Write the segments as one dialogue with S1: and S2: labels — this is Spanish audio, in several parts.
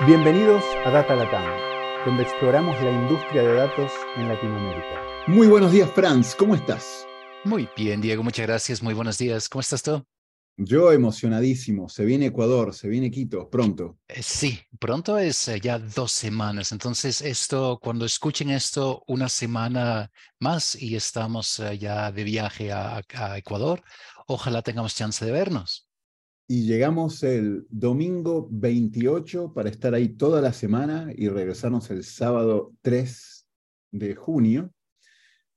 S1: Bienvenidos a Data Latam, donde exploramos la industria de datos en Latinoamérica.
S2: Muy buenos días, Franz. ¿Cómo estás?
S3: Muy bien, Diego. Muchas gracias. Muy buenos días. ¿Cómo estás tú?
S2: Yo emocionadísimo. Se viene Ecuador, se viene Quito, pronto.
S3: Eh, sí, pronto es eh, ya dos semanas. Entonces, esto, cuando escuchen esto, una semana más y estamos eh, ya de viaje a Ecuador, ojalá tengamos chance de vernos
S2: y llegamos el domingo 28 para estar ahí toda la semana y regresarnos el sábado 3 de junio.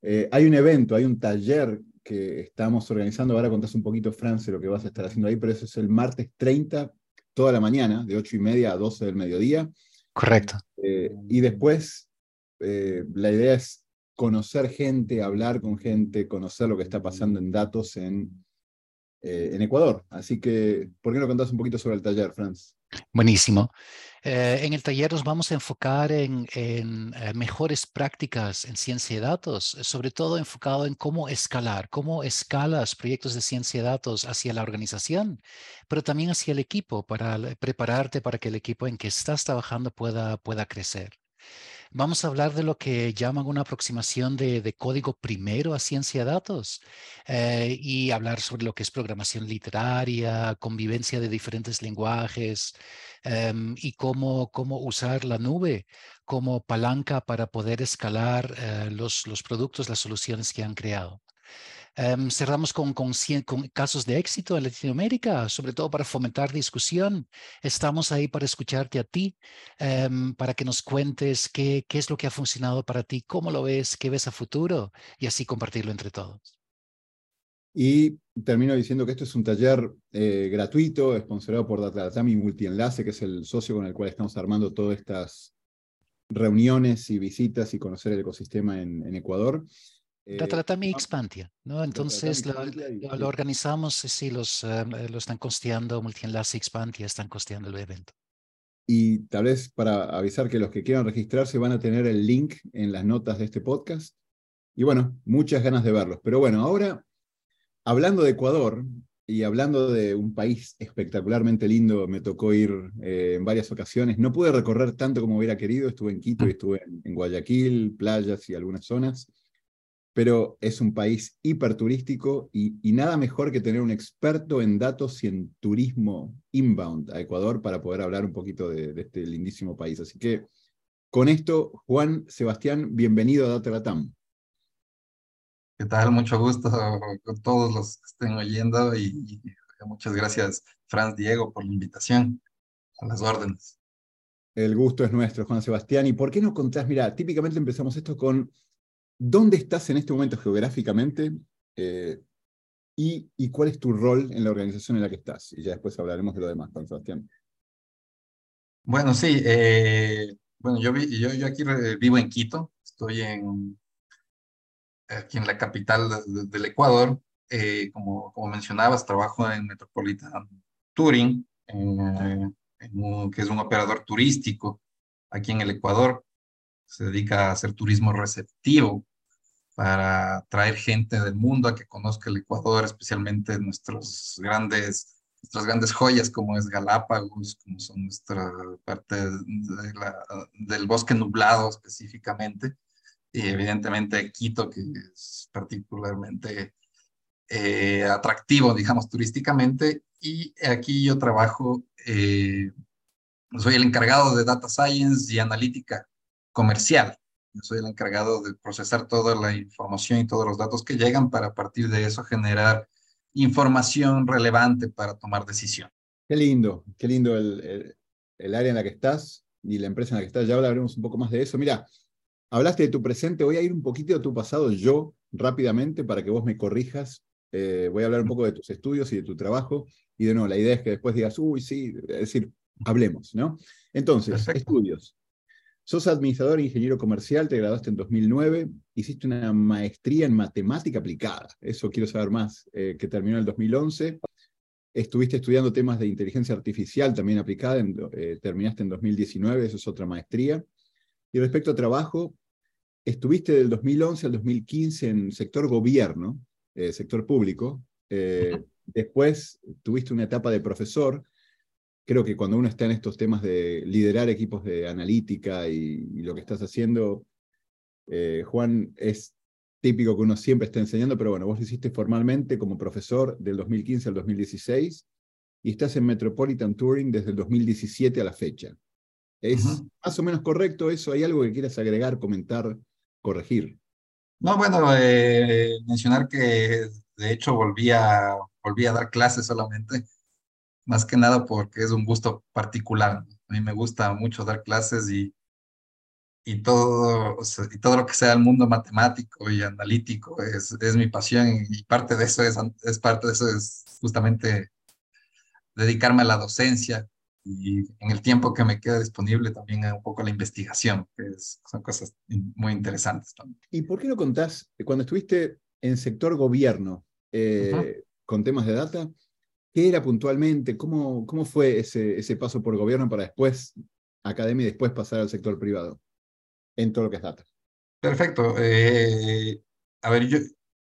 S2: Eh, hay un evento, hay un taller que estamos organizando. Ahora contás un poquito, France, lo que vas a estar haciendo ahí, pero eso es el martes 30, toda la mañana, de 8 y media a 12 del mediodía.
S3: Correcto.
S2: Eh, y después, eh, la idea es conocer gente, hablar con gente, conocer lo que está pasando en datos en eh, en Ecuador. Así que, ¿por qué no contás un poquito sobre el taller, Franz?
S3: Buenísimo. Eh, en el taller nos vamos a enfocar en, eh, mejores prácticas en ciencia de datos, sobre todo enfocado en cómo escalar, cómo escalas proyectos de ciencia de datos hacia la organización, pero también hacia el equipo para prepararte para que el equipo en que estás trabajando pueda, pueda crecer. Vamos a hablar de lo que llaman una aproximación de, código primero a ciencia de datos eh, y hablar sobre lo que es programación literaria, convivencia de diferentes lenguajes em, y cómo, cómo usar la nube como palanca para poder escalar eh, los, los productos, las soluciones que han creado. Em, cerramos con, casos de éxito en Latinoamérica, sobre todo para fomentar discusión. Estamos ahí para escucharte a ti, em, para que nos cuentes qué, es lo que ha funcionado para ti, cómo lo ves, qué ves a futuro y así compartirlo entre todos.
S2: Y termino diciendo que esto es un taller eh, gratuito, sponsorado por Datami Multienlace, que es el socio con el cual estamos armando todas estas reuniones y visitas y conocer el ecosistema en Ecuador.
S3: Datratami eh, Expantia, ¿no? Entonces lo, organizamos, sí, los, eh, lo están costeando, Multienlace Expantia están costeando el evento.
S2: Y tal vez para avisar que los que quieran registrarse van a tener el link en las notas de este podcast. Y bueno, muchas ganas de verlos. Pero bueno, ahora, hablando de Ecuador y hablando de un país espectacularmente lindo, me tocó ir eh, en varias ocasiones. No pude recorrer tanto como hubiera querido. Estuve en Quito y estuve en Guayaquil, playas y algunas zonas pero es un país hiperturístico y, y nada mejor que tener un experto en datos y en turismo inbound a Ecuador para poder hablar un poquito de, este lindísimo país. Así que con esto, Juan Sebastián, bienvenido a Data Latam.
S4: ¿Qué tal? Mucho gusto con todos los que estén oyendo y, muchas gracias, Franz Diego, por la invitación. A las órdenes.
S2: El gusto es nuestro, Juan Sebastián. ¿Y por qué no contás? Mira, típicamente empezamos esto con ¿Dónde estás en este momento geográficamente? Eh, y, cuál es tu rol en la organización en la que estás? Y ya después hablaremos de lo demás, Juan Sebastián.
S4: Bueno, sí. Eh, bueno, yo, aquí vivo en Quito. Estoy en, aquí en la capital del Ecuador. Eh, como, como mencionabas, trabajo en Metropolitan Touring, que es un operador turístico aquí en el Ecuador se dedica a hacer turismo receptivo para traer gente del mundo a que conozca el Ecuador, especialmente nuestros grandes, nuestras grandes joyas como es Galápagos, como son nuestra parte del bosque nublado específicamente, y evidentemente Quito, que es particularmente eh, atractivo, digamos, turísticamente, y aquí yo trabajo, eh, soy el encargado de Data Science y Analítica comercial. Yo soy el encargado de procesar toda la información y todos los datos que llegan para a partir de eso generar información relevante para tomar decisión.
S2: Qué lindo, qué lindo el, el, área en la que estás y la empresa en la que estás. Ya hablaremos un poco más de eso. Mira, hablaste de tu presente, voy a ir un poquito a tu pasado yo rápidamente para que vos me corrijas. Eh, voy a hablar un poco de tus estudios y de tu trabajo. Y de nuevo, la idea es que después digas, uy, sí, es decir, hablemos, ¿no? Entonces, estudios. Sos administrador e ingeniero comercial, te graduaste en 2009, hiciste una maestría en matemática aplicada, eso quiero saber más, eh, que terminó en el 2011. Estuviste estudiando temas de inteligencia artificial también aplicada, eh, terminaste en 2019, eso es otra maestría. Y respecto a trabajo, estuviste del 2011 al 2015 en sector gobierno, eh, sector público. después tuviste una etapa de profesor creo que cuando uno está en estos temas de liderar equipos de analítica y, lo que estás haciendo, eh, Juan, es típico que uno siempre está enseñando, pero bueno, vos lo hiciste formalmente como profesor del 2015 al 2016 y estás en Metropolitan Touring desde el 2017 a la fecha. ¿Es más o menos correcto eso? ¿Hay algo que quieras agregar, comentar, corregir?
S4: No, bueno, eh, mencionar que de hecho volví a, volví a dar clases solamente, más que nada porque es un gusto particular. A mí me gusta mucho dar clases y, y, todo, y todo lo que sea el mundo matemático y analítico es, es mi pasión y parte de eso es, es parte de eso es justamente dedicarme a la docencia y en el tiempo que me queda disponible también un poco la investigación, que son cosas muy interesantes también.
S2: ¿Y por qué no contás, cuando estuviste en sector gobierno eh, con temas de data, qué era puntualmente? ¿Cómo, cómo fue ese, ese paso por gobierno para después academia y después pasar al sector privado en todo lo que es data?
S4: Perfecto. Eh, a ver, yo,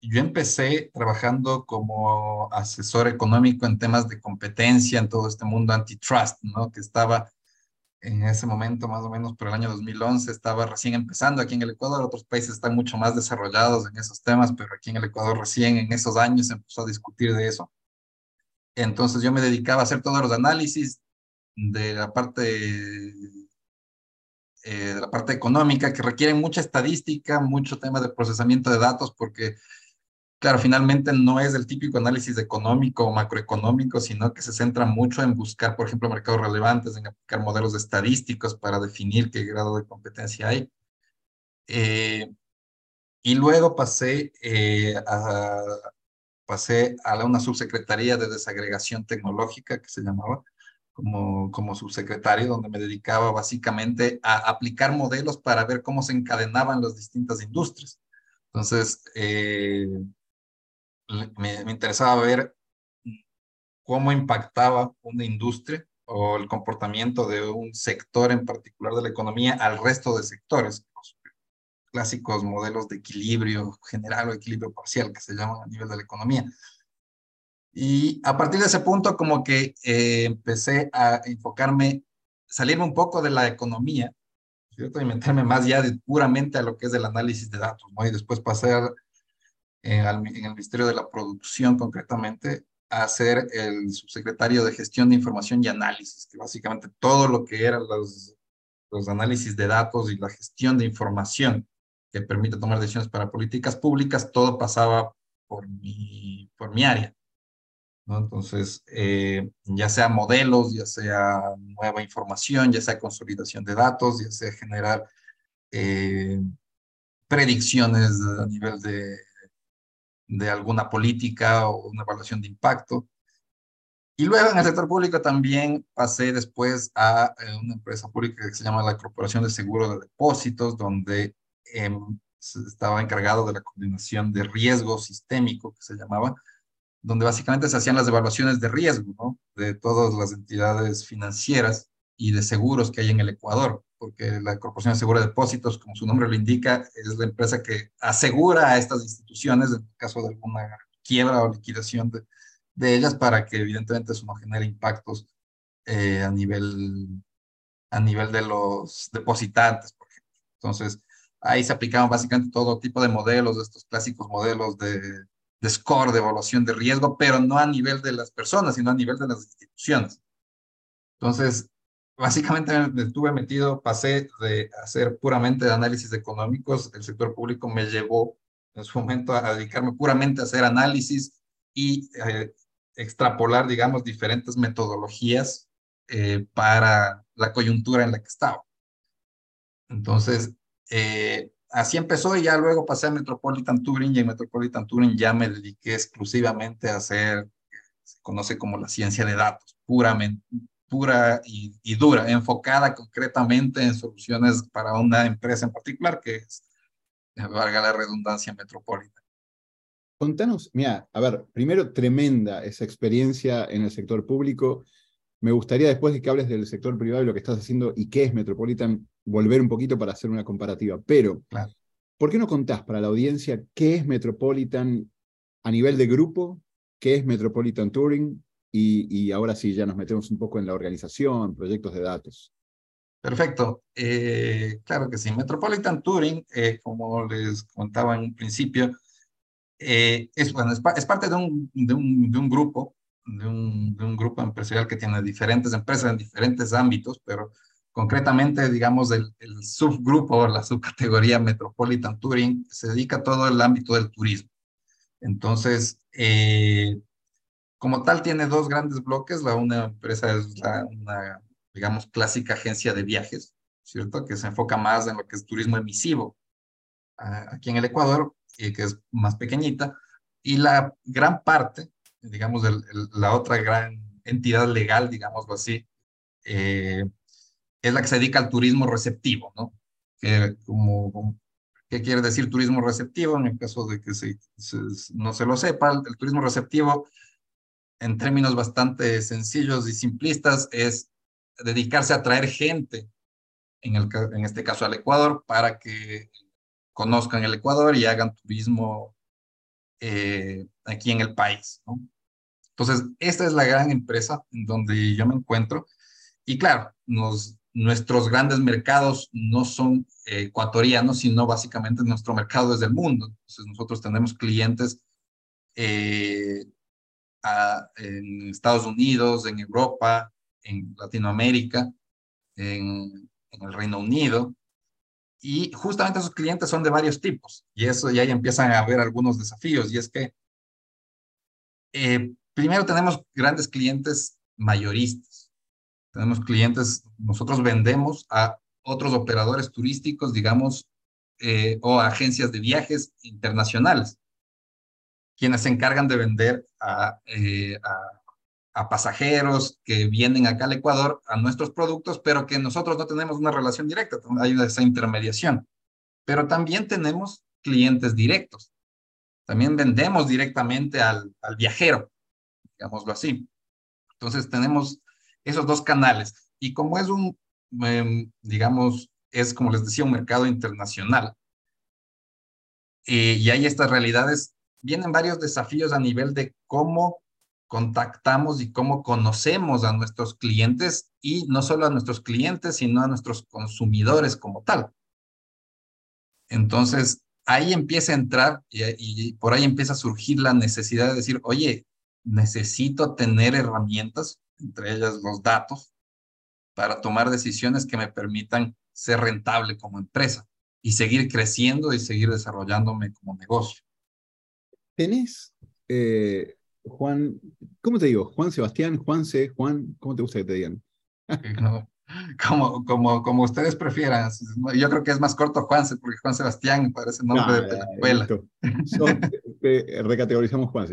S4: yo empecé trabajando como asesor económico en temas de competencia en todo este mundo antitrust, ¿no? Que estaba en ese momento, más o menos por el año 2011, estaba recién empezando aquí en el Ecuador. Otros países están mucho más desarrollados en esos temas, pero aquí en el Ecuador recién en esos años se empezó a discutir de eso. Entonces yo me dedicaba a hacer todos los análisis de la parte eh, de la parte económica que requieren mucha estadística, mucho tema de procesamiento de datos, porque Claro, finalmente no es el típico análisis económico o macroeconómico, sino que se centra mucho en buscar, por ejemplo, mercados relevantes, en aplicar modelos estadísticos para definir qué grado de competencia hay. Eh, y luego pasé, eh, a, pasé a una subsecretaría de desagregación tecnológica que se llamaba como, como subsecretario, donde me dedicaba básicamente a aplicar modelos para ver cómo se encadenaban las distintas industrias. Entonces, eh, me, interesaba ver cómo impactaba una industria o el comportamiento de un sector en particular de la economía al resto de sectores, clásicos modelos de equilibrio general o equilibrio parcial que se llaman a nivel de la economía. Y a partir de ese punto como que eh, empecé a enfocarme, salirme un poco de la economía, ¿cierto? Y meterme más ya puramente a lo que es el análisis de datos, ¿no? Y después pasé a en el, Ministerio de la Producción concretamente a ser el subsecretario de Gestión de Información y Análisis, que básicamente todo lo que eran los, los análisis de datos y la gestión de información que permite tomar decisiones para políticas públicas, todo pasaba por mi, por mi área. ¿no? Entonces, eh, ya sea modelos, ya sea nueva información, ya sea consolidación de datos, ya sea generar eh, predicciones a nivel de de alguna política o una evaluación de impacto. Y luego en el sector público también pasé después a eh, una empresa pública que se llama la Corporación de Seguro de Depósitos, donde em, estaba encargado de la coordinación de riesgo sistémico, que se llamaba, donde básicamente se hacían las evaluaciones de riesgo ¿no? de todas las entidades financieras y de seguros que hay en el Ecuador porque la Corporación de Seguro de Depósitos, como su nombre lo indica, es la empresa que asegura a estas instituciones en caso de alguna quiebra o liquidación de, de ellas para que evidentemente eso no genere impactos eh, a, nivel, a nivel de los depositantes, por ejemplo. Entonces, ahí se aplicaban básicamente todo tipo de modelos, de estos clásicos modelos de, de score, de evaluación de riesgo, pero no a nivel de las personas, sino a nivel de las instituciones. Entonces, básicamente me estuve metido, pasé de hacer puramente de análisis económicos, el sector público me llevó en su momento a dedicarme puramente a hacer análisis y eh, extrapolar, digamos, diferentes metodologías eh, para la coyuntura en la que estaba. Entonces, eh, así empezó y ya luego pasé a Metropolitan Touring y en Metropolitan Touring ya me dediqué exclusivamente a hacer, se conoce como la ciencia de datos, puramente, pura y, dura, enfocada concretamente en soluciones para una empresa en particular, que es, valga la redundancia, Metropolitan.
S2: Contanos, mira, a ver, primero tremenda esa experiencia en el sector público. Me gustaría después de que hables del sector privado y lo que estás haciendo y qué es Metropolitan, volver un poquito para hacer una comparativa. Pero, ¿por qué no contás para la audiencia qué es Metropolitan a nivel de grupo, qué es Metropolitan Touring y, ahora sí, ya nos metemos un poco en la organización, proyectos de datos.
S4: Perfecto. Eh, claro que sí. Metropolitan Touring, eh, como les contaba en un principio, eh, es, bueno, es, parte de un, de un, de un grupo, de un, grupo empresarial que tiene diferentes empresas en diferentes ámbitos, pero concretamente, digamos, el, subgrupo, la subcategoría Metropolitan Touring, se dedica a todo el ámbito del turismo. Entonces, eh, como tal, tiene dos grandes bloques. La una empresa es la, una, digamos, clásica agencia de viajes, ¿cierto? Que se enfoca más en lo que es turismo emisivo aquí en el Ecuador, y que es más pequeñita. Y la gran parte, digamos, la otra gran entidad legal, digámoslo así, eh, es la que se dedica al turismo receptivo, ¿no? ¿Qué quiere decir turismo receptivo? En el caso de que se, no se lo sepa, el turismo receptivo en términos bastante sencillos y simplistas, es dedicarse a traer gente, en, el, en este caso al Ecuador, para que conozcan el Ecuador y hagan turismo eh, aquí en el país. ¿no? Entonces, esta es la gran empresa en donde yo me encuentro. Y claro, nos, nuestros grandes mercados no son ecuatorianos, sino básicamente nuestro mercado es del mundo. Entonces, nosotros tenemos clientes eh, en Estados Unidos, en Europa, en Latinoamérica, en, el Reino Unido. Y justamente esos clientes son de varios tipos. Y eso ya empiezan a haber algunos desafíos. Y es que eh, primero tenemos grandes clientes mayoristas. Tenemos clientes, nosotros vendemos a otros operadores turísticos, digamos, eh, o agencias de viajes internacionales quienes se encargan de vender eh, a, a, pasajeros que vienen acá al Ecuador a nuestros productos, pero que nosotros no tenemos una relación directa, hay esa intermediación. Pero también tenemos clientes directos. También vendemos directamente al viajero, digámoslo así. Entonces tenemos esos dos canales. Y como es un, em, digamos, es como les decía, un mercado internacional, eh, y hay estas realidades vienen varios desafíos a nivel de cómo contactamos y cómo conocemos a nuestros clientes y no solo a nuestros clientes, sino a nuestros consumidores como tal. Entonces, ahí empieza a entrar y, por ahí empieza a surgir la necesidad de decir, oye, necesito tener herramientas, entre ellas los datos, para tomar decisiones que me permitan ser rentable como empresa y seguir creciendo y seguir desarrollándome como negocio.
S2: ¿Tenés, eh, Juan, ¿cómo te digo? Juan Sebastián, Juan C, Juan, ¿cómo te gusta que te digan?
S4: como, como, como ustedes prefieran. Yo creo que es más corto Juan C, porque Juan Sebastián parece nombre de telenovela.
S2: recategorizamos Juan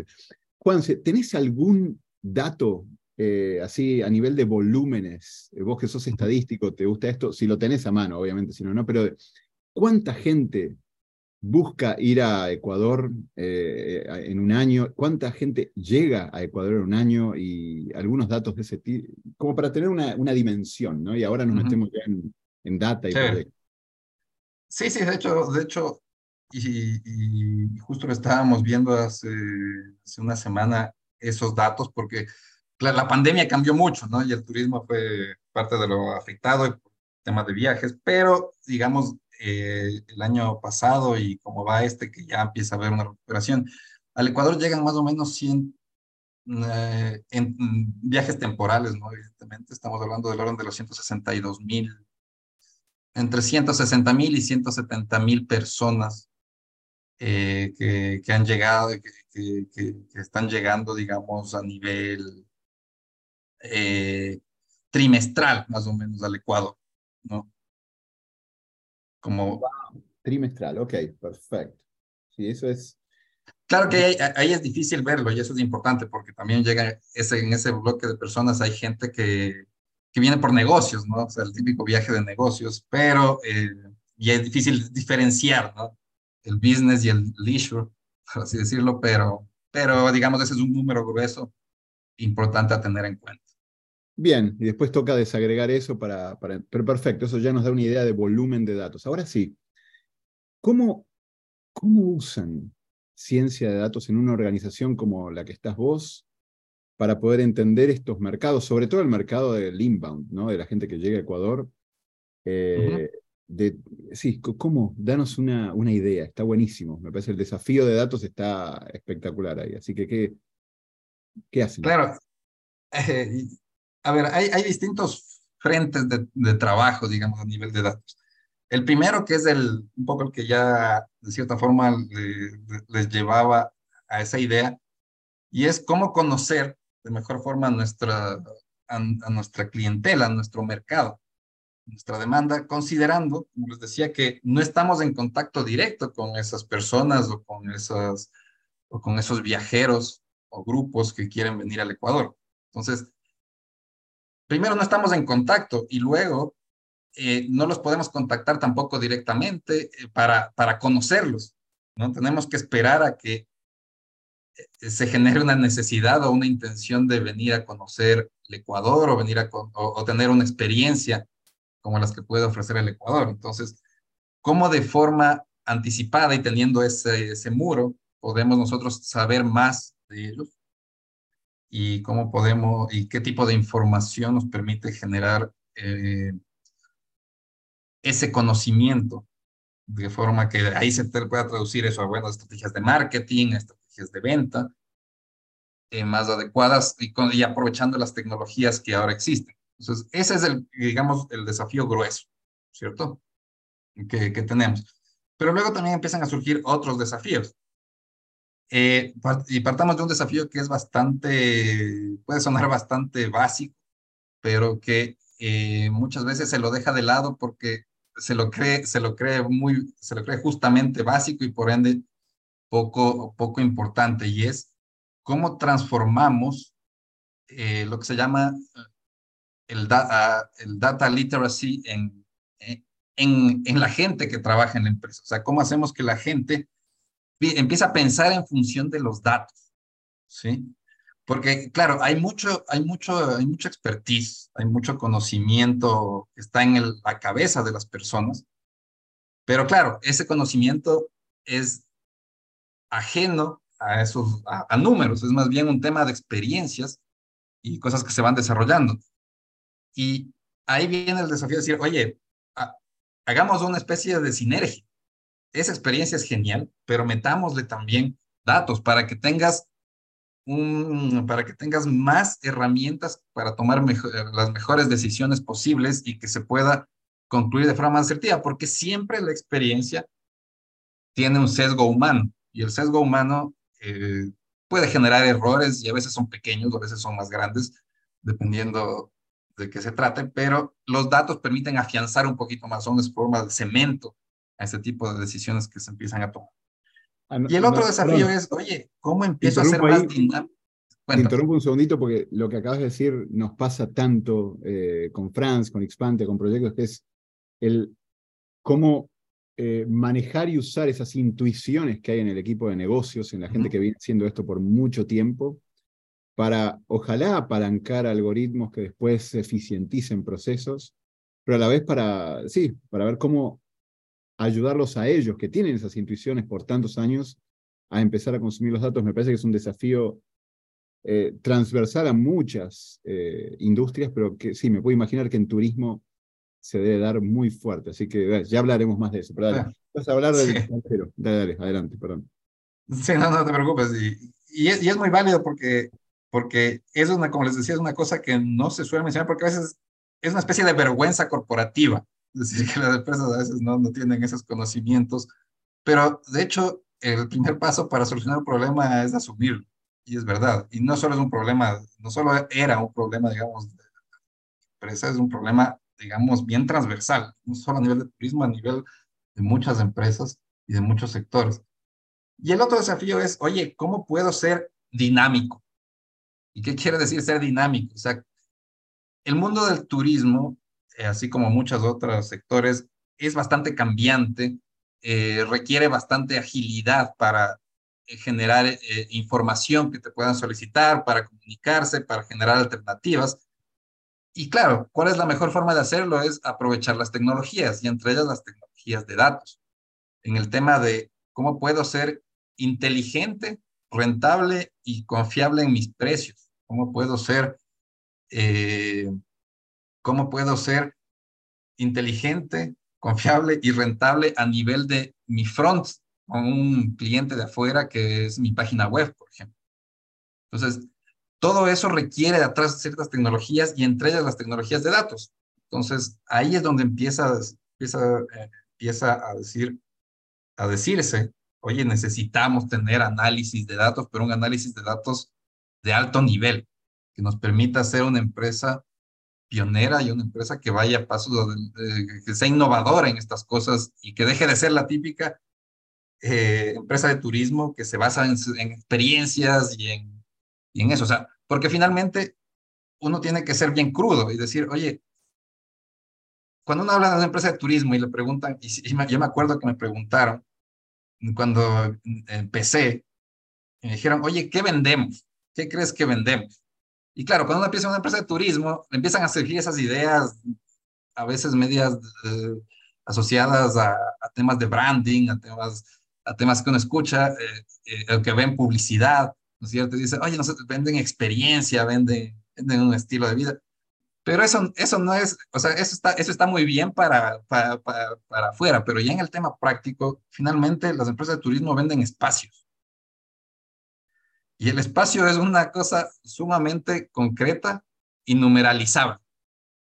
S2: C. ¿tenés algún dato eh, así a nivel de volúmenes? Eh, vos que sos estadístico, ¿te gusta esto? Si lo tenés a mano, obviamente, si no, no, pero ¿cuánta gente busca ir a Ecuador eh, en un año? ¿Cuánta gente llega a Ecuador en un año? Y algunos datos de ese tipo, como para tener una, una dimensión, ¿no? Y ahora nos metemos ya en, en data y
S4: sí. Sí, sí, de hecho, de hecho, y, justo lo estábamos viendo hace, hace, una semana esos datos, porque la, pandemia cambió mucho, ¿no? Y el turismo fue parte de lo afectado, temas de viajes, pero digamos, eh, el año pasado y como va este, que ya empieza a haber una recuperación. Al Ecuador llegan más o menos 100 eh, en, viajes temporales, ¿no? Evidentemente, estamos hablando del orden de los 162 mil, entre 160 mil y 170 mil personas eh, que, que, han llegado, que, que, están llegando, digamos, a nivel trimestral, más o menos, al Ecuador, ¿no? Como...
S2: Trimestral, ok, perfecto. Sí, eso es...
S4: Claro que ahí, es difícil verlo y eso es importante porque también llega ese, en ese bloque de personas hay gente que, que viene por negocios, ¿no? O sea, el típico viaje de negocios, pero eh, y es difícil diferenciar, ¿no? El business y el leisure, por así decirlo, pero, pero digamos, ese es un número grueso importante a tener en cuenta.
S2: Bien, y después toca desagregar eso para, para, Pero perfecto, eso ya nos da una idea de volumen de datos. Ahora sí, ¿cómo, cómo usan ciencia de datos en una organización como la que estás vos para poder entender estos mercados, sobre todo el mercado del inbound, ¿no? de la gente que llega a Ecuador. Eh, de, sí, ¿cómo? Danos una, una idea, está buenísimo. Me parece el desafío de datos está espectacular ahí. Así que, ¿qué, qué hacen?
S4: Claro. Eh, a ver, hay, hay distintos frentes de, de, trabajo, digamos, a nivel de datos. El primero, que es el, un poco el que ya de cierta forma le, les llevaba a esa idea, y es cómo conocer de mejor forma a nuestra, a, a nuestra clientela, a nuestro mercado, nuestra demanda, considerando, como les decía, que no estamos en contacto directo con esas personas o con, esas, o con esos viajeros o grupos que quieren venir al Ecuador. Entonces, primero no estamos en contacto y luego eh, no los podemos contactar tampoco directamente eh, para, para conocerlos. ¿no? Tenemos que esperar a que eh, se genere una necesidad o una intención de venir a conocer el Ecuador o venir a o, o, tener una experiencia como las que puede ofrecer el Ecuador. Entonces, ¿cómo de forma anticipada y teniendo ese, ese muro podemos nosotros saber más de ellos? Y cómo podemos, y qué tipo de información nos permite generar eh, ese conocimiento, de forma que ahí se pueda traducir eso a buenas estrategias de marketing, estrategias de venta eh, más adecuadas y, con, y aprovechando las tecnologías que ahora existen. Entonces, ese es el, digamos, el desafío grueso, ¿cierto? Que, que tenemos. Pero luego también empiezan a surgir otros desafíos. Eh, y partamos de un desafío que es bastante, puede sonar bastante básico, pero que eh, muchas veces se lo deja de lado porque se lo cree, se lo cree muy, se lo cree justamente básico y por ende poco, poco importante y es cómo transformamos eh, lo que se llama el, da, el data literacy en, en, en la gente que trabaja en la empresa. O sea, cómo hacemos que la gente empiece a pensar en función de los datos, ¿sí? Porque, claro, hay mucho, hay mucho, hay mucha expertise, hay mucho conocimiento que está en el, la cabeza de las personas, pero claro, ese conocimiento es ajeno a esos, a, a números, es más bien un tema de experiencias y cosas que se van desarrollando. Y ahí viene el desafío de decir, oye, hagamos una especie de sinergia. Esa experiencia es genial, pero metámosle también datos para que tengas un, para que tengas más herramientas para tomar mejor, las mejores decisiones posibles y que se pueda concluir de forma asertiva, porque siempre la experiencia tiene un sesgo humano y el sesgo humano eh, puede generar errores y a veces son pequeños, a veces son más grandes, dependiendo de qué se trate, pero los datos permiten afianzar un poquito más, son forma de cemento a ese tipo de decisiones que se empiezan a tomar. Ah, y el otro desafío es, oye, ¿cómo empiezo a ser más dinámico?
S2: Te interrumpo un segundito porque lo que acabas de decir nos pasa tanto eh, con France, con Expante, con proyectos, que es el cómo eh, manejar y usar esas intuiciones que hay en el equipo de negocios, en la gente uh -huh. que viene haciendo esto por mucho tiempo, para ojalá apalancar algoritmos que después eficienticen procesos, pero a la vez para, sí, para ver cómo ayudarlos a ellos que tienen esas intuiciones por tantos años a empezar a consumir los datos. Me parece que es un desafío eh, transversal a muchas eh, industrias, pero que sí, me puedo imaginar que en turismo se debe dar muy fuerte. Así que ya hablaremos más de eso. Pero dale, vas a hablar del sí. extranjero. Dale, dale, adelante, perdón.
S4: Sí, no, no te preocupes. Y, y, es, y es muy válido porque porque eso es una, como les decía, es una cosa que no se suele mencionar porque a veces es una especie de vergüenza corporativa, es decir, que las empresas a veces no, no tienen esos conocimientos, pero de hecho el primer paso para solucionar un problema es asumirlo, y es verdad, y no solo es un problema, no solo era un problema, digamos, de empresa, es un problema, digamos, bien transversal, no solo a nivel de turismo, a nivel de muchas empresas y de muchos sectores. Y el otro desafío es, oye, ¿cómo puedo ser dinámico? ¿Y qué quiere decir ser dinámico? O sea, el mundo del turismo, eh, así como muchos otros sectores, es bastante cambiante, eh, requiere bastante agilidad para eh, generar eh, información que te puedan solicitar, para comunicarse, para generar alternativas. Y claro, ¿cuál es la mejor forma de hacerlo? Es aprovechar las tecnologías y entre ellas las tecnologías de datos. En el tema de cómo puedo ser inteligente, rentable y confiable en mis precios ¿Cómo puedo ser, eh, cómo puedo ser inteligente, confiable y rentable a nivel de mi front con un cliente de afuera que es mi página web, por ejemplo? Entonces, todo eso requiere de atrás ciertas tecnologías y entre ellas las tecnologías de datos. Entonces, ahí es donde empieza, empieza, eh, empieza a, decir, a decirse, oye, necesitamos tener análisis de datos, pero un análisis de datos de alto nivel, que nos permita ser una empresa pionera y una empresa que vaya a pasos, que sea innovadora en estas cosas y que deje de ser la típica eh, empresa de turismo que se basa en, en experiencias y en, y en eso. O sea, porque finalmente uno tiene que ser bien crudo y decir, oye, cuando uno habla de una empresa de turismo y le preguntan, y, yo me acuerdo que me preguntaron cuando empecé, me dijeron, oye, ¿qué vendemos? ¿Qué crees que vendemos? Y claro, cuando uno empieza una empresa de turismo, empiezan a surgir esas ideas, a veces medias eh, asociadas a, temas de branding, a temas, a temas que uno escucha, eh, eh, que ven publicidad, ¿no es cierto? dice, oye, nosotros venden experiencia, venden, venden un estilo de vida. Pero eso, eso no es, o sea, eso está, eso está muy bien para, para, para, para afuera, pero ya en el tema práctico, finalmente las empresas de turismo venden espacios. Y el espacio es una cosa sumamente concreta y numeralizable.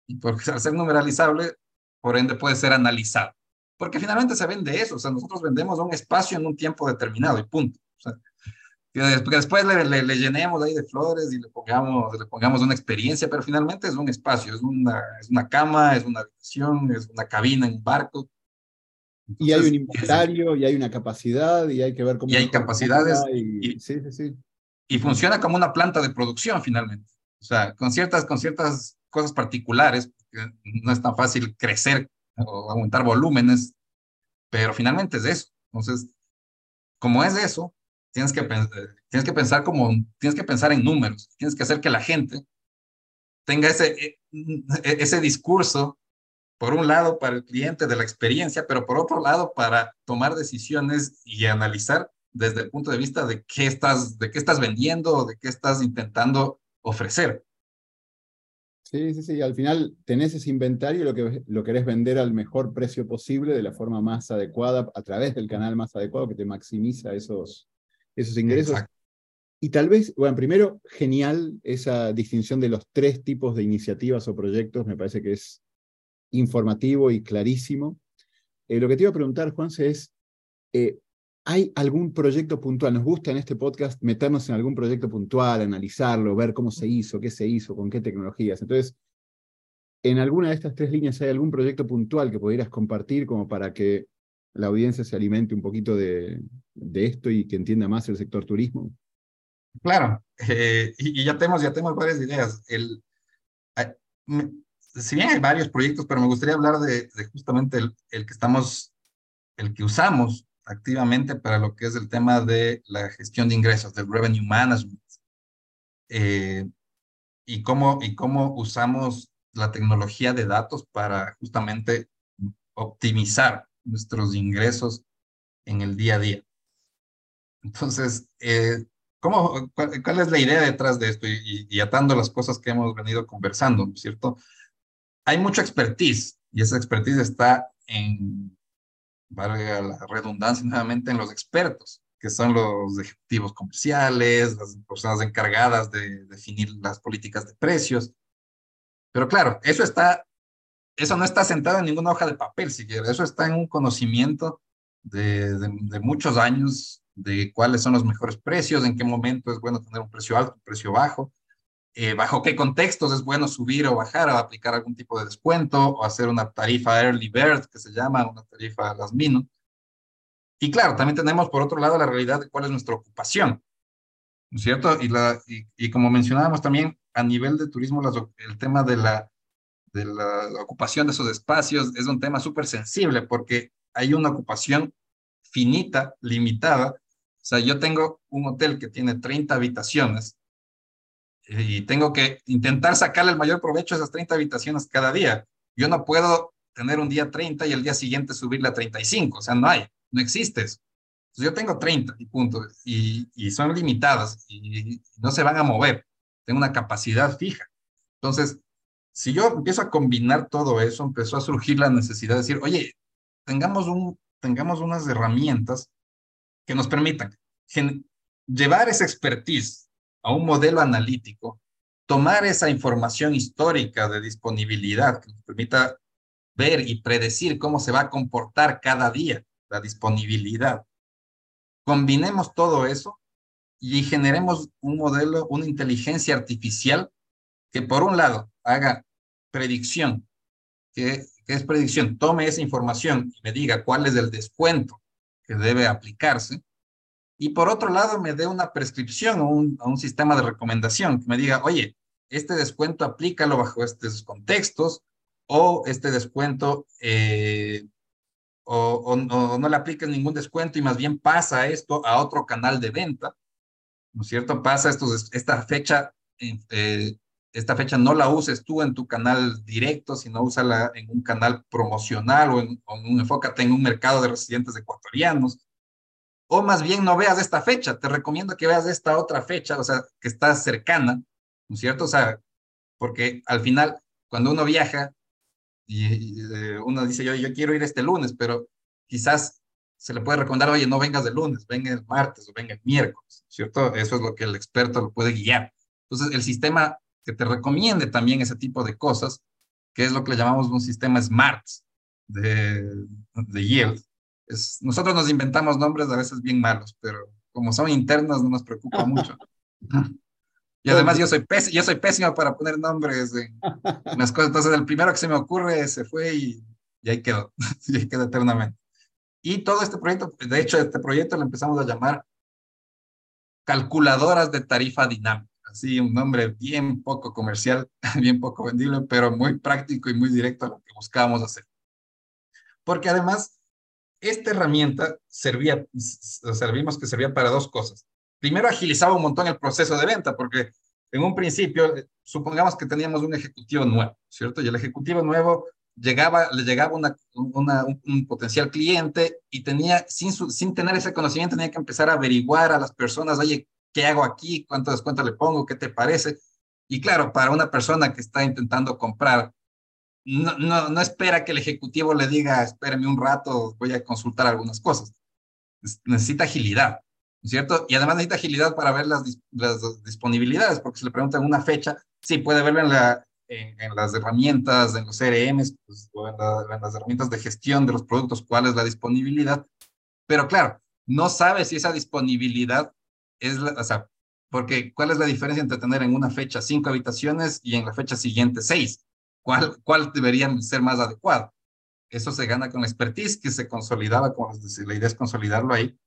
S4: Y porque al ser numeralizable, por ende puede ser analizado. Porque finalmente se vende eso, o sea, nosotros vendemos un espacio en un tiempo determinado y punto. O sea, que después le, le, llenemos ahí de flores y le pongamos, le pongamos una experiencia, pero finalmente es un espacio, es una, es una cama, es una habitación, es una cabina en un barco.
S2: y hay un inventario, y hay una capacidad, y hay que ver cómo...
S4: Y hay capacidades.
S2: Y, sí, sí, sí.
S4: Y funciona como una planta de producción finalmente. O sea, con ciertas, con ciertas cosas particulares, no es tan fácil crecer o aumentar volúmenes, pero finalmente es eso. Entonces, como es eso, tienes que, tienes que pensar como, tienes que pensar en números, tienes que hacer que la gente tenga ese, e, e, ese discurso, por un lado para el cliente de la experiencia, pero por otro lado para tomar decisiones y analizar desde el punto de vista de qué estás, de qué estás vendiendo o de qué estás intentando ofrecer.
S2: Sí, sí, sí. Al final tenés ese inventario y lo que lo querés vender al mejor precio posible, de la forma más adecuada, a través del canal más adecuado que te maximiza esos, esos ingresos. Y tal vez, bueno, primero, genial esa distinción de los tres tipos de iniciativas o proyectos, me parece que es informativo y clarísimo. Eh, lo que te iba a preguntar, Juanse, es, eh, ¿hay algún proyecto puntual? Nos gusta en este podcast meternos en algún proyecto puntual, analizarlo, ver cómo se hizo, qué se hizo, con qué tecnologías. Entonces, en alguna de estas tres líneas hay algún proyecto puntual que pudieras compartir como para que la audiencia se alimente un poquito de, de esto y que entienda más el sector turismo?
S4: Claro, eh, y, ya tenemos, ya tenemos varias ideas. El, si bien hay varios proyectos, pero me gustaría hablar de, justamente el, el, que estamos, el que usamos activamente para lo que es el tema de la gestión de ingresos, del revenue management. Eh, y, cómo, y cómo usamos la tecnología de datos para justamente optimizar nuestros ingresos en el día a día. Entonces, eh, ¿cómo, cuál, es la idea detrás de esto? Y, atando las cosas que hemos venido conversando, ¿cierto? Hay mucha expertise y esa expertise está en, valga la redundancia nuevamente, en los expertos, que son los ejecutivos comerciales, las personas encargadas de definir las políticas de precios. Pero claro, eso está, eso no está sentado en ninguna hoja de papel siquiera, eso está en un conocimiento de, de muchos años de cuáles son los mejores precios, en qué momento es bueno tener un precio alto, un precio bajo, eh, bajo qué contextos es bueno subir o bajar o aplicar algún tipo de descuento o hacer una tarifa early bird que se llama, una tarifa las mino. Y claro, también tenemos por otro lado la realidad de cuál es nuestra ocupación, ¿no es cierto? Y, la, y, como mencionábamos también, a nivel de turismo, el tema de la, de la ocupación de esos espacios es un tema súper sensible porque hay una ocupación finita, limitada, o sea, yo tengo un hotel que tiene 30 habitaciones y tengo que intentar sacarle el mayor provecho a esas 30 habitaciones cada día. Yo no puedo tener un día 30 y el día siguiente subirle a 35, o sea, no hay, no existe yo tengo 30 y punto, y, y son limitadas y, no se van a mover. tengo una capacidad fija. Entonces, si yo empiezo a combinar todo eso, empezó a surgir la necesidad de decir, oye, tengamos, un, tengamos unas herramientas que nos permitan llevar esa expertise a un modelo analítico, tomar esa información histórica de disponibilidad que nos permita ver y predecir cómo se va a comportar cada día la disponibilidad. Combinemos todo eso y generemos un modelo, una inteligencia artificial que por un lado haga predicción, que, es predicción, tome esa información y me diga cuál es el descuento que debe aplicarse, y por otro lado me dé una prescripción o un, sistema de recomendación que me diga, oye, este descuento aplícalo bajo estos contextos o este descuento eh, o, no le apliques ningún descuento y más bien pasa esto a otro canal de venta, ¿no es cierto? Pasa esto, esta fecha, eh, esta fecha no la uses tú en tu canal directo, sino úsala en un canal promocional o en, un enfócate en un mercado de residentes ecuatorianos. O más bien no veas esta fecha, te recomiendo que veas esta otra fecha, o sea, que está cercana, ¿no es cierto? O sea, porque al final, cuando uno viaja, y, eh, uno dice, yo, yo quiero ir este lunes, pero quizás se le puede recomendar, oye, no vengas el lunes, venga el martes o venga el miércoles, ¿cierto? Eso es lo que el experto lo puede guiar. Entonces, el sistema que te recomiende también ese tipo de cosas, que es lo que le llamamos un sistema SMART de, de yield. Es, nosotros nos inventamos nombres a veces bien malos, pero como son internos no nos preocupa mucho. Y además yo soy, pésimo, yo soy pésimo para poner nombres en, las cosas. Entonces el primero que se me ocurre se fue y, y ahí quedó. y ahí quedó eternamente. Y todo este proyecto, de hecho este proyecto lo empezamos a llamar calculadoras de tarifa dinámica. Así un nombre bien poco comercial, bien poco vendible, pero muy práctico y muy directo a lo que buscábamos hacer. Porque además, esta herramienta servía, servimos que servía para dos cosas primero agilizaba un montón el proceso de venta, porque en un principio, eh, supongamos que teníamos un ejecutivo nuevo, ¿cierto? Y el ejecutivo nuevo llegaba, le llegaba un, potencial cliente y tenía, sin, sin tener ese conocimiento, tenía que empezar a averiguar a las personas, oye, ¿qué hago aquí? ¿Cuánto descuento le pongo? ¿Qué te parece? Y claro, para una persona que está intentando comprar, no, no, no espera que el ejecutivo le diga, espéreme un rato, voy a consultar algunas cosas. Necesita agilidad. ¿cierto? Y además necesita agilidad para ver las, las disponibilidades, porque si le preguntan una fecha, sí, puede verlo en, la, en, las herramientas, en los CRMs, pues, o en, las herramientas de gestión de los productos, cuál es la disponibilidad, pero claro, no sabe si esa disponibilidad es, la, o sea, porque ¿cuál es la diferencia entre tener en una fecha cinco habitaciones y en la fecha siguiente seis? ¿Cuál, cuál deberían ser más adecuado? Eso se gana con la expertise que se consolidaba, con la idea es consolidarlo ahí,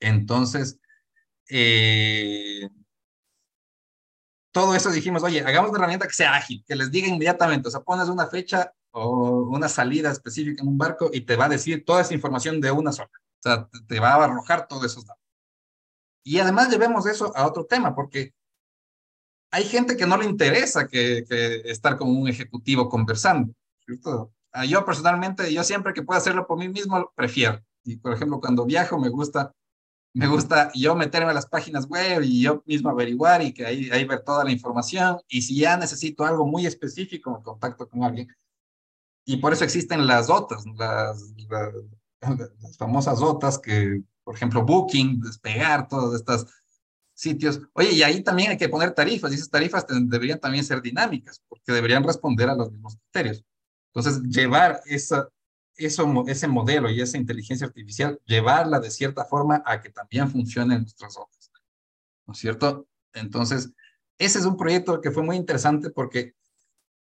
S4: entonces, eh, todo eso dijimos, oye, hagamos una herramienta que sea ágil, que les diga inmediatamente, o sea, pones una fecha o una salida específica en un barco y te va a decir toda esa información de una sola. O sea, te va a arrojar todos esos datos. Y además llevemos eso a otro tema, porque hay gente que no le interesa que, estar con un ejecutivo conversando. Ah, yo personalmente, yo siempre que puedo hacerlo por mí mismo, prefiero. Y por ejemplo, cuando viajo me gusta me gusta yo meterme a las páginas web y yo mismo averiguar y que ahí, ver toda la información. Y si ya necesito algo muy específico, me contacto con alguien. Y por eso existen las otras, las, las, famosas otras que, por ejemplo, Booking, Despegar, todos estos sitios. Oye, y ahí también hay que poner tarifas, y esas tarifas deberían también ser dinámicas, porque deberían responder a los mismos criterios. Entonces, llevar esa, eso, ese modelo y esa inteligencia artificial, llevarla de cierta forma a que también funcione en nuestras otras. ¿No es cierto? Entonces, ese es un proyecto que fue muy interesante porque,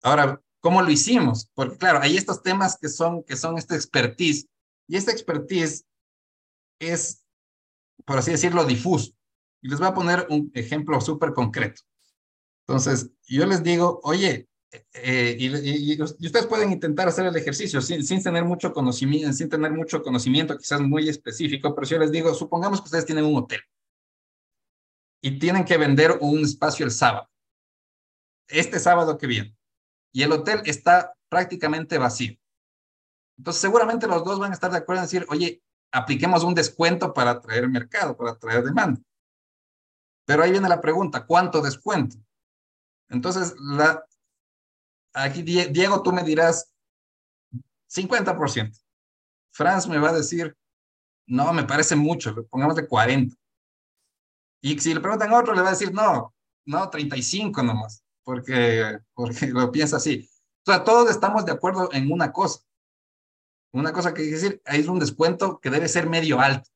S4: ahora, ¿cómo lo hicimos? Porque, claro, hay estos temas que son, que son esta expertise, y esta expertise es, por así decirlo, difuso. Y les voy a poner un ejemplo súper concreto. Entonces, yo les digo, oye, eh, y, ustedes pueden intentar hacer el ejercicio sin, sin, tener mucho conocimiento, sin tener mucho conocimiento, quizás muy específico, pero si yo les digo, supongamos que ustedes tienen un hotel y tienen que vender un espacio el sábado, este sábado que viene, y el hotel está prácticamente vacío. Entonces, seguramente los dos van a estar de acuerdo en decir, oye, apliquemos un descuento para atraer mercado, para atraer demanda. Pero ahí viene la pregunta, ¿cuánto descuento? Entonces, aquí Diego, tú me dirás 50%. Franz me va a decir, no, me parece mucho, pongamos de 40. Y si le preguntan a otro, le va a decir, no, no, 35 nomás, porque, porque lo piensa así. O sea, todos estamos de acuerdo en una cosa. Una cosa que decir, hay un descuento que debe ser medio alto.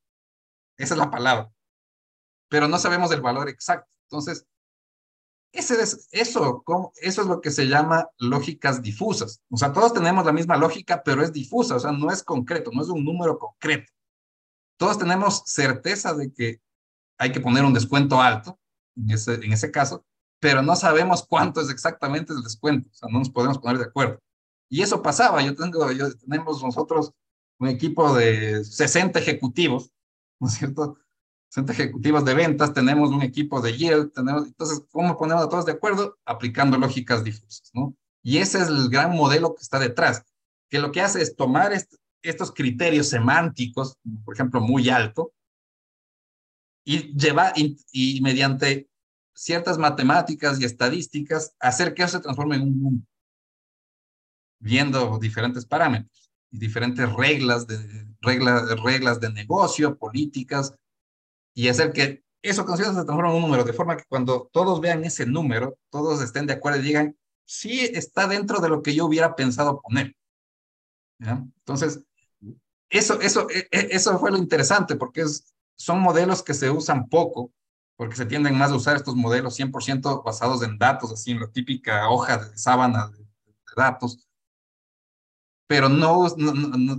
S4: Esa es la palabra. Pero no sabemos el valor exacto. Entonces, ese es, eso, eso es lo que se llama lógicas difusas. O sea, todos tenemos la misma lógica, pero es difusa, o sea, no es concreto, no es un número concreto. Todos tenemos certeza de que hay que poner un descuento alto, en ese, en ese caso, pero no sabemos cuánto es exactamente el descuento, o sea, no nos podemos poner de acuerdo. Y eso pasaba, yo tengo, yo, tenemos nosotros un equipo de 60 ejecutivos, ¿no es cierto? 60 ejecutivos de ventas, tenemos un equipo de yield, tenemos, entonces, ¿cómo ponemos a todos de acuerdo? Aplicando lógicas difusas, ¿no? Y ese es el gran modelo que está detrás, que lo que hace es tomar estos criterios semánticos, por ejemplo, muy alto, y llevar, y, mediante ciertas matemáticas y estadísticas, hacer que eso se transforme en un mundo, viendo diferentes parámetros y diferentes reglas de, reglas, reglas de negocio, políticas, y hacer que eso consiga se en un número, de forma que cuando todos vean ese número, todos estén de acuerdo y digan, sí está dentro de lo que yo hubiera pensado poner. Entonces, eso, eso, e, e, eso fue lo interesante, porque es, son modelos que se usan poco, porque se tienden más a usar estos modelos 100% basados en datos, así en la típica hoja de sábana de, datos, pero no,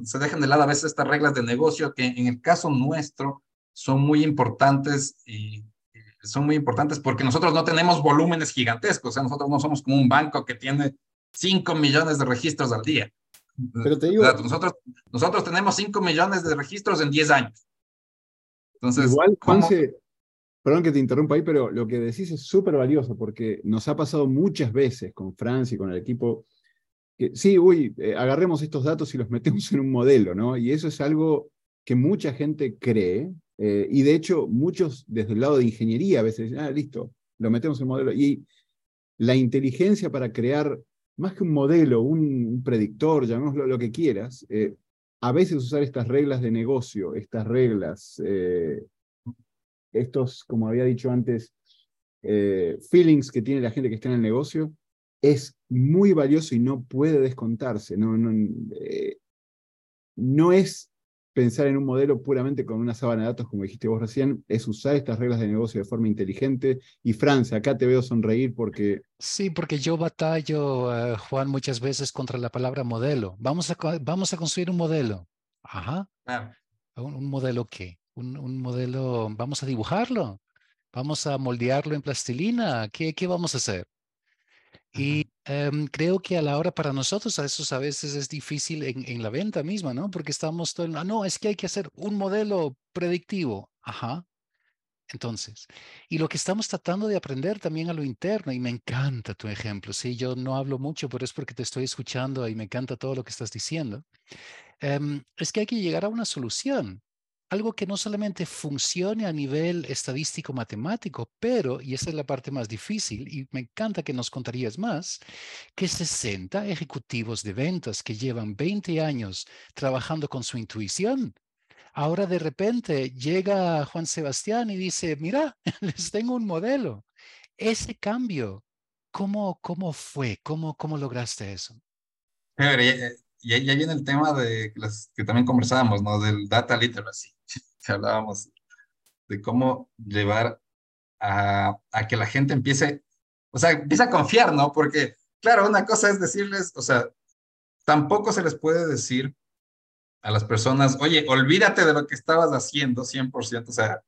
S4: se dejan de lado a veces estas reglas de negocio que en el caso nuestro son muy importantes y son muy importantes porque nosotros no tenemos volúmenes gigantescos, o sea, nosotros no somos como un banco que tiene 5 millones de registros al día.
S2: Pero te digo,
S4: nosotros, nosotros tenemos 5 millones de registros en 10 años. Entonces,
S2: igual, Juanse, perdón que te interrumpa ahí, pero lo que decís es súper valioso porque nos ha pasado muchas veces con Francia y con el equipo que sí, uy, eh, agarremos estos datos y los metemos en un modelo, ¿no? Y eso es algo que mucha gente cree, eh, y de hecho, muchos desde el lado de ingeniería a veces dicen, ah, listo, lo metemos en modelo. Y la inteligencia para crear, más que un modelo, un, predictor, llamémoslo lo que quieras, eh, a veces usar estas reglas de negocio, estas reglas, eh, estos, como había dicho antes, feelings que tiene la gente que está en el negocio, es muy valioso y no puede descontarse. No, no, no es pensar en un modelo puramente con una sábana de datos, como dijiste vos recién, es usar estas reglas de negocio de forma inteligente. Y Francia, acá te veo sonreír porque...
S3: Sí, porque yo batallo, eh, Juan, muchas veces contra la palabra modelo. Vamos a, vamos a construir un modelo. Ajá. ¿Un, modelo qué? Un, un, modelo, vamos a dibujarlo, vamos a moldearlo en plastilina. ¿Qué, qué vamos a hacer? Y em, creo que a la hora para nosotros a eso a veces es difícil en, en la venta misma, ¿no? Porque estamos todo, ah, no, es que hay que hacer un modelo predictivo. Ajá. Entonces, y lo que estamos tratando de aprender también a lo interno, y me encanta tu ejemplo, sí, yo no hablo mucho, pero es porque te estoy escuchando y me encanta todo lo que estás diciendo, em, es que hay que llegar a una solución algo que no solamente funcione a nivel estadístico matemático, pero, y esa es la parte más difícil, y me encanta que nos contarías más, que 60 ejecutivos de ventas que llevan 20 años trabajando con su intuición, ahora de repente llega Juan Sebastián y dice, mira, les tengo un modelo. Ese cambio, ¿cómo, cómo fue? ¿Cómo, cómo lograste eso?
S4: y ahí viene el tema de las que también conversábamos, ¿no? Del data literacy. que hablábamos de cómo llevar a, que la gente empiece, o sea, empiece a confiar, ¿no? Porque, claro, una cosa es decirles, o sea, tampoco se les puede decir a las personas, oye, olvídate de lo que estabas haciendo 100%, o sea,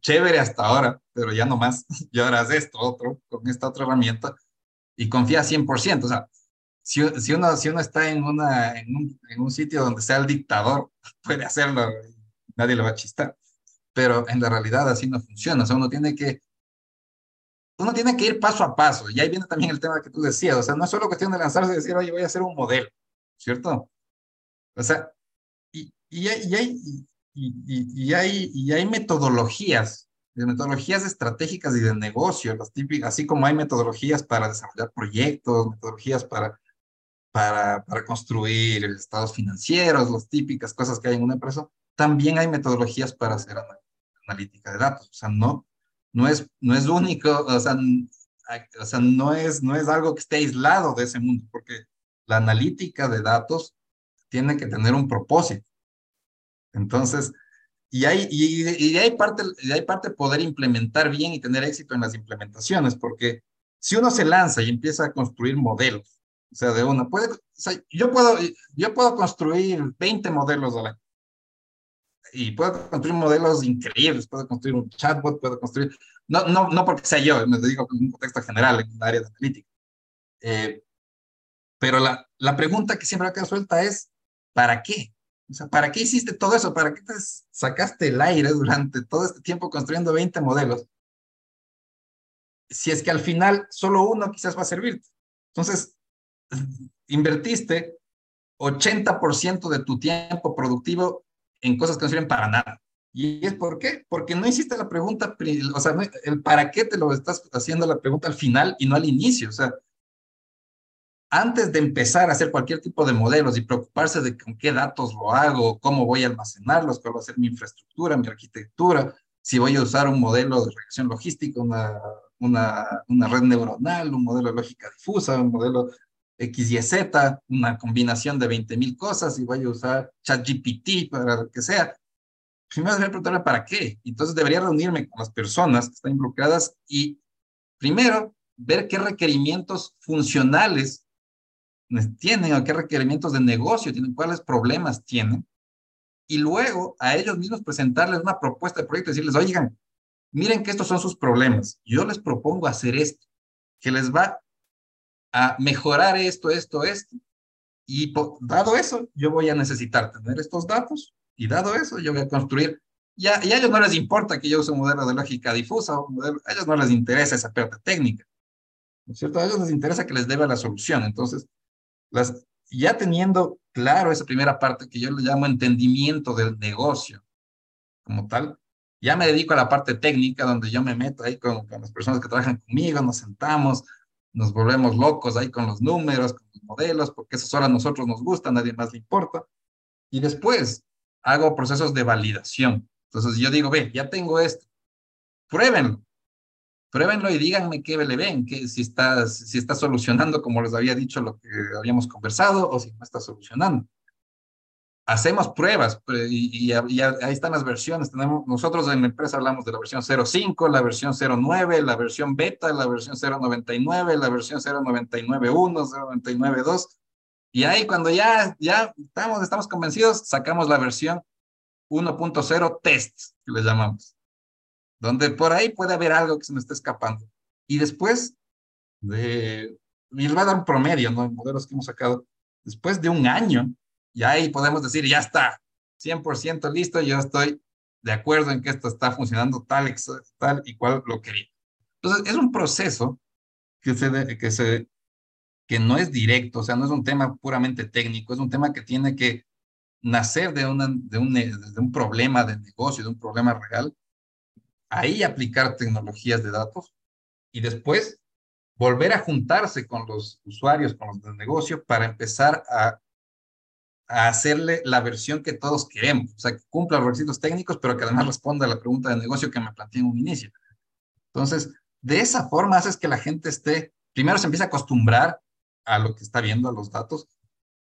S4: chévere hasta ahora, pero ya no más, y ahora haz esto, otro, con esta otra herramienta, y confía 100%, o sea, si, uno, si uno está en, una, un, en un sitio donde sea el dictador, puede hacerlo, nadie lo va a chistar. Pero en la realidad así no funciona. O sea, uno tiene que, uno tiene que ir paso a paso. Y ahí viene también el tema que tú decías. O sea, no es solo cuestión de lanzarse y decir, oye, voy a hacer un modelo, ¿cierto? O sea, y, y, hay, y, hay, y, hay, y hay metodologías de metodologías estratégicas y de negocio, las típicas, así como hay metodologías para desarrollar proyectos, metodologías para, para, para construir estados financieros, las típicas cosas que hay en una empresa, también hay metodologías para hacer analítica de datos. O sea, no, no, es, no es único, o sea, o sea no, es, no es algo que esté aislado de ese mundo, porque la analítica de datos tiene que tener un propósito. Entonces, y hay, y, hay, parte, y hay parte poder implementar bien y tener éxito en las implementaciones, porque si uno se lanza y empieza a construir modelos, o sea, de una, puede, o sea, yo, puedo, yo puedo construir 20 modelos al año. Y puedo construir modelos increíbles, puedo construir un chatbot, puedo construir, no, no, no porque sea yo, me digo en un contexto general, en un área de analítica. Eh, pero la, la pregunta que siempre queda suelta es, ¿para qué? O sea, ¿para qué hiciste todo eso? ¿Para qué te sacaste el aire durante todo este tiempo construyendo 20 modelos? Si es que al final solo uno quizás va a servirte. Entonces, invertiste 80% de tu tiempo productivo en cosas que no sirven para nada. ¿Y es por qué? Porque no hiciste la pregunta, o sea, el para qué te lo estás haciendo la pregunta al final y no al inicio. O sea, antes de empezar a hacer cualquier tipo de modelos y preocuparse de con qué datos lo hago, cómo voy a almacenarlos, cuál va a ser mi infraestructura, mi arquitectura, si voy a usar un modelo de regresión logística, una, una, una red neuronal, un modelo de lógica difusa, un modelo X, Y, Z, una combinación de 20.000 cosas y voy a usar ChatGPT para lo que sea. Primero debería preguntarme para qué. Entonces debería reunirme con las personas que están involucradas y primero ver qué requerimientos funcionales tienen o qué requerimientos de negocio tienen, cuáles problemas tienen, y luego a ellos mismos presentarles una propuesta de proyecto y decirles, oigan, miren que estos son sus problemas, yo les propongo hacer esto, que les va a mejorar esto, esto, esto, y dado eso, yo voy a necesitar tener estos datos, y dado eso, yo voy a construir ya, y a ellos no les importa que yo use un modelo de lógica difusa, a ellos no les interesa esa parte técnica, ¿no es cierto? A ellos les interesa que les deba la solución. Entonces, las, ya teniendo claro esa primera parte que yo le llamo entendimiento del negocio como tal, ya me dedico a la parte técnica donde yo me meto ahí con, con las personas que trabajan conmigo, nos sentamos, nos volvemos locos ahí con los números, con los modelos, porque eso solo a nosotros nos gusta, a nadie más le importa. Y después hago procesos de validación. Entonces yo digo, ve, ya tengo esto, pruébenlo pruébenlo y díganme qué le ven, que si está, si está solucionando, como les había dicho, lo que habíamos conversado, o si no está solucionando. Hacemos pruebas y, ahí están las versiones. Tenemos, nosotros en la empresa hablamos de la versión 05, la versión 09, la versión beta, la versión 099, la versión 0991, 0992. Y ahí cuando ya, ya estamos, estamos convencidos, sacamos la versión 1.0 test, que le llamamos donde por ahí puede haber algo que se me está escapando. Y después de, y les va a dar un promedio, ¿no? En modelos que hemos sacado, después de un año, ya ahí podemos decir, ya está, 100% listo, yo estoy de acuerdo en que esto está funcionando tal, tal y cual lo quería. Entonces, es un proceso que, se, que, se, que no es directo, o sea, no es un tema puramente técnico, es un tema que tiene que nacer de, una, de, un, de un problema de negocio, de un problema real, ahí aplicar tecnologías de datos y después volver a juntarse con los usuarios, con los del negocio, para empezar a, a hacerle la versión que todos queremos, o sea, que cumpla los requisitos técnicos, pero que además responda a la pregunta de negocio que me planteé en un inicio. Entonces, de esa forma haces que la gente esté, primero se empieza a acostumbrar a lo que está viendo, a los datos,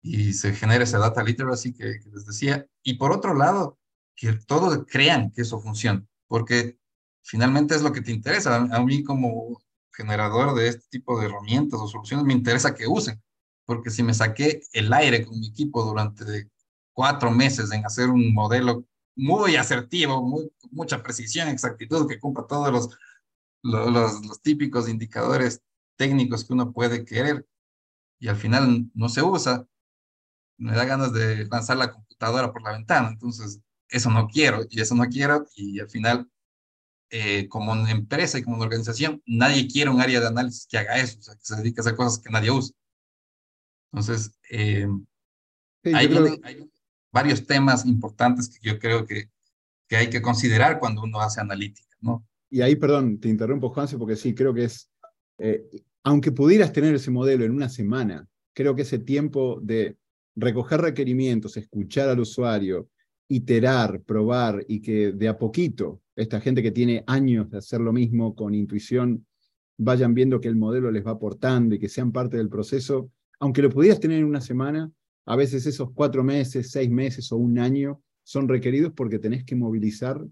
S4: y se genera esa data literacy que, que les decía, y por otro lado, que todos crean que eso funciona, porque finalmente es lo que te interesa. A, mí como generador de este tipo de herramientas o soluciones me interesa que usen, porque si me saqué el aire con mi equipo durante cuatro meses en hacer un modelo muy asertivo, muy, mucha precisión, exactitud, que cumpla todos los, los, los, típicos indicadores técnicos que uno puede querer y al final no se usa, me da ganas de lanzar la computadora por la ventana. Entonces, eso no quiero y eso no quiero y al final eh, como una empresa y como una organización, nadie quiere un área de análisis que haga eso, o sea, que se dedique a hacer cosas que nadie usa. Entonces, eh, hay, varios temas importantes que yo creo que, que hay que considerar cuando uno hace analítica, ¿no?
S2: y ahí, perdón, te interrumpo, Juanse, porque sí, creo que es, eh, aunque pudieras tener ese modelo en una semana, creo que ese tiempo de recoger requerimientos, escuchar al usuario, iterar, probar y que de a poquito esta gente que tiene años de hacer lo mismo con intuición vayan viendo que el modelo les va aportando y que sean parte del proceso, aunque lo pudieras tener en una semana, a veces esos cuatro meses, seis meses o un año son requeridos porque tenés que movilizar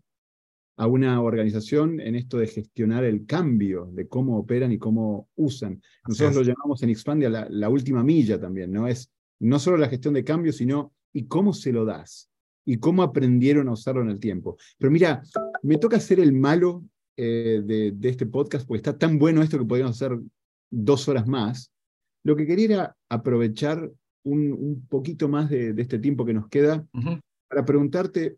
S2: a una organización en esto de gestionar el cambio de cómo operan y cómo usan. Nosotros lo llamamos en Expandia la, la, última milla también, ¿no? Es no solo la gestión de cambio, sino y cómo se lo das y cómo aprendieron a usarlo en el tiempo. Pero mira, me toca ser el malo eh, de, este podcast, porque está tan bueno esto que podríamos hacer dos horas más. Lo que quería era aprovechar un, poquito más de, este tiempo que nos queda para preguntarte,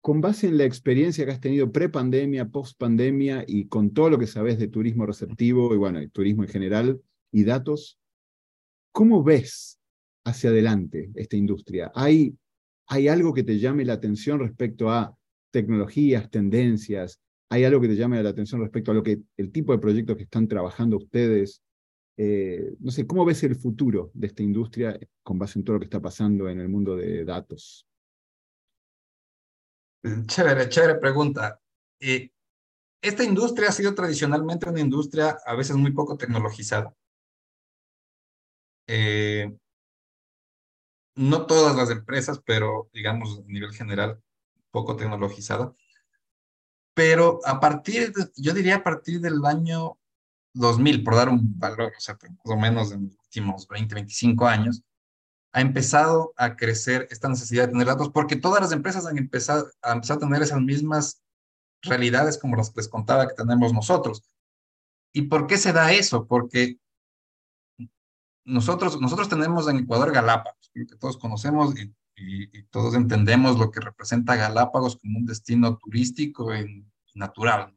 S2: con base en la experiencia que has tenido pre-pandemia, post-pandemia y con todo lo que sabes de turismo receptivo y bueno, y turismo en general y datos, ¿cómo ves hacia adelante esta industria? ¿Hay, ¿Hay algo que te llame la atención respecto a tecnologías, tendencias, ¿Hay algo que te llame la atención respecto a lo que el tipo de proyectos que están trabajando ustedes? Eh, no sé, ¿cómo ves el futuro de esta industria con base en todo lo que está pasando en el mundo de datos?
S4: Chévere, chévere pregunta. Eh, esta industria ha sido tradicionalmente una industria a veces muy poco tecnologizada. Eh, no todas las empresas, pero digamos a nivel general, poco tecnologizada. Pero a partir, yo diría a partir del año 2000, por dar un valor, o sea, más o menos en los últimos 20, 25 años, ha empezado a crecer esta necesidad de tener datos porque todas las empresas han empezado, a empezar a tener esas mismas realidades como las que les contaba que tenemos nosotros. ¿Y por qué se da eso? Porque nosotros, nosotros tenemos en Ecuador Galápagos, que todos conocemos y y, todos entendemos lo que representa Galápagos como un destino turístico y natural.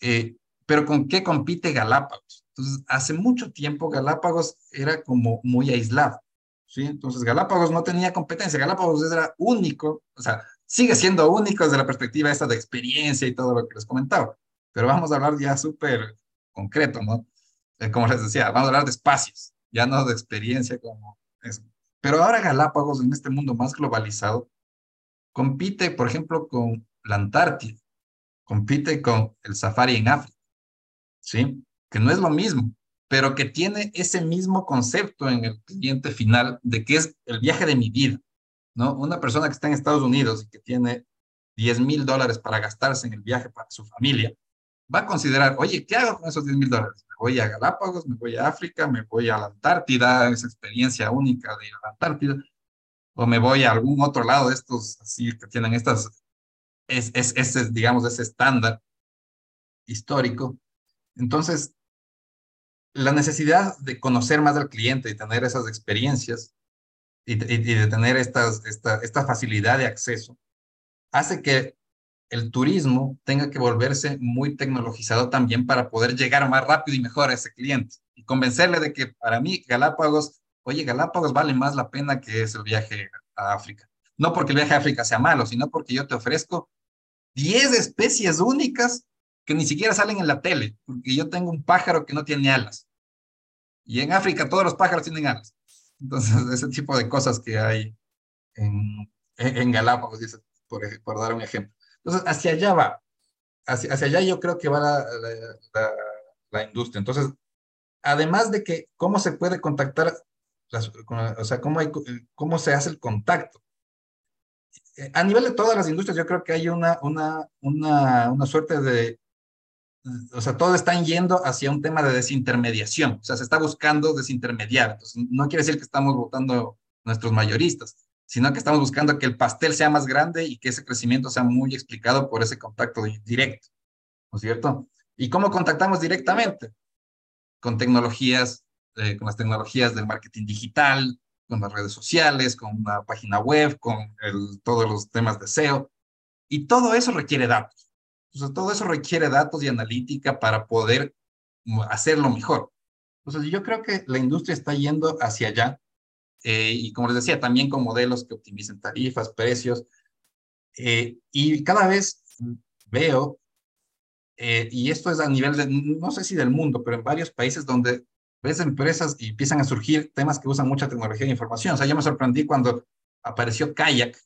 S4: Eh, pero ¿con qué compite Galápagos? Entonces, hace mucho tiempo Galápagos era como muy aislado. ¿sí? Entonces, Galápagos no tenía competencia. Galápagos era único, o sea, sigue siendo único desde la perspectiva esta de experiencia y todo lo que les comentaba. Pero vamos a hablar ya súper concreto, ¿no? Eh, como les decía, vamos a hablar de espacios, ya no de experiencia como eso. Pero ahora Galápagos, en este mundo más globalizado, compite, por ejemplo, con la Antártida, compite con el safari en África, ¿sí? Que no es lo mismo, pero que tiene ese mismo concepto en el cliente final de que es el viaje de mi vida, ¿no? Una persona que está en Estados Unidos y que tiene 10 mil dólares para gastarse en el viaje para su familia, va a considerar, oye, ¿qué hago con esos 10 mil dólares? Me voy a Galápagos, me voy a África, me voy a la Antártida, esa experiencia única de ir a la Antártida, o me voy a algún otro lado de estos, así que tienen estas, es, es, ese, digamos, ese estándar histórico. Entonces, la necesidad de conocer más al cliente y tener esas experiencias y, de tener estas, esta, esta facilidad de acceso hace que el turismo tenga que volverse muy tecnologizado también para poder llegar más rápido y mejor a ese cliente y convencerle de que para mí Galápagos, oye, Galápagos vale más la pena que es el viaje a África. No porque el viaje a África sea malo, sino porque yo te ofrezco 10 especies únicas que ni siquiera salen en la tele, porque yo tengo un pájaro que no tiene alas. Y en África todos los pájaros tienen alas. Entonces, ese tipo de cosas que hay en, en Galápagos, por, por dar un ejemplo. Entonces, hacia allá va. Hacia, hacia allá yo creo que va la, la, industria. Entonces, además de que cómo se puede contactar, o sea, cómo, hay, cómo se hace el contacto. A nivel de todas las industrias, yo creo que hay una, una, una, una suerte de, o sea, todos están yendo hacia un tema de desintermediación, o sea, se está buscando desintermediar. No quiere decir que estamos votando nuestros mayoristas, sino que estamos buscando que el pastel sea más grande y que ese crecimiento sea muy explicado por ese contacto directo, ¿no es cierto? ¿Y cómo contactamos directamente? Con tecnologías, eh, con las tecnologías del marketing digital, con las redes sociales, con una página web, con todos los temas de SEO. Y todo eso requiere datos. Entonces, todo eso requiere datos y analítica para poder hacerlo mejor. Entonces, yo creo que la industria está yendo hacia allá eh, y como les decía, también con modelos que optimicen tarifas, precios. Eh, y cada vez veo eh, y esto es a nivel de, no sé si del mundo, pero en varios países donde ves empresas y empiezan a surgir temas que usan mucha tecnología de información. O sea, yo me sorprendí cuando apareció Kayak,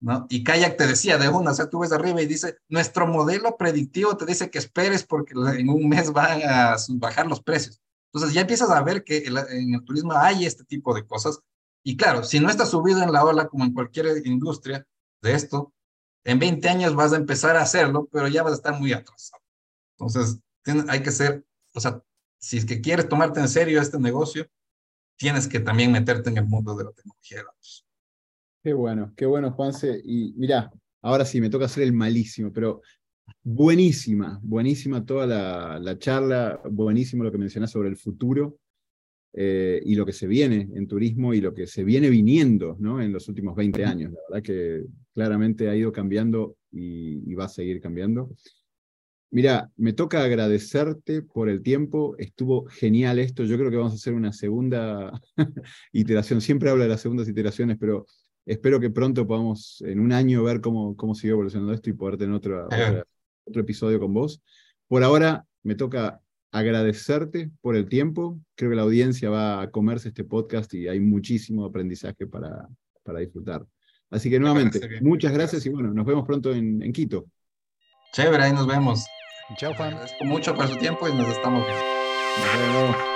S4: ¿no? Y Kayak te decía de una, o sea, tú ves arriba y dice, nuestro modelo predictivo te dice que esperes porque en un mes van a bajar los precios. Entonces ya empiezas a ver que en el turismo hay este tipo de cosas. Y claro, si no estás subido en la ola como en cualquier industria de esto, en 20 años vas a empezar a hacerlo, pero ya vas a estar muy atrasado. Entonces, hay que ser, o sea, si es que quieres tomarte en serio este negocio, tienes que también meterte en el mundo de la tecnología de datos.
S2: Qué bueno, qué bueno, Juanse. Y mira, ahora sí, me toca hacer el malísimo, pero buenísima, buenísima toda la, charla, buenísimo lo que mencionás sobre el futuro eh, y lo que se viene en turismo y lo que se viene viniendo ¿no? en los últimos 20 años. La verdad que claramente ha ido cambiando y va a seguir cambiando. Mira, me toca agradecerte por el tiempo, estuvo genial esto, yo creo que vamos a hacer una segunda iteración, siempre hablo de las segundas iteraciones, pero espero que pronto podamos en un año ver cómo, cómo sigue evolucionando esto y poder tener otro, otro episodio con vos. Por ahora me toca agradecerte por el tiempo, creo que la audiencia va a comerse este podcast y hay muchísimo aprendizaje para, para disfrutar. Así que nuevamente, muchas gracias y bueno, nos vemos pronto en, en Quito.
S4: Chévere, ahí nos vemos.
S3: Chao, Juan.
S4: Agradezco mucho por su tiempo y nos estamos viendo.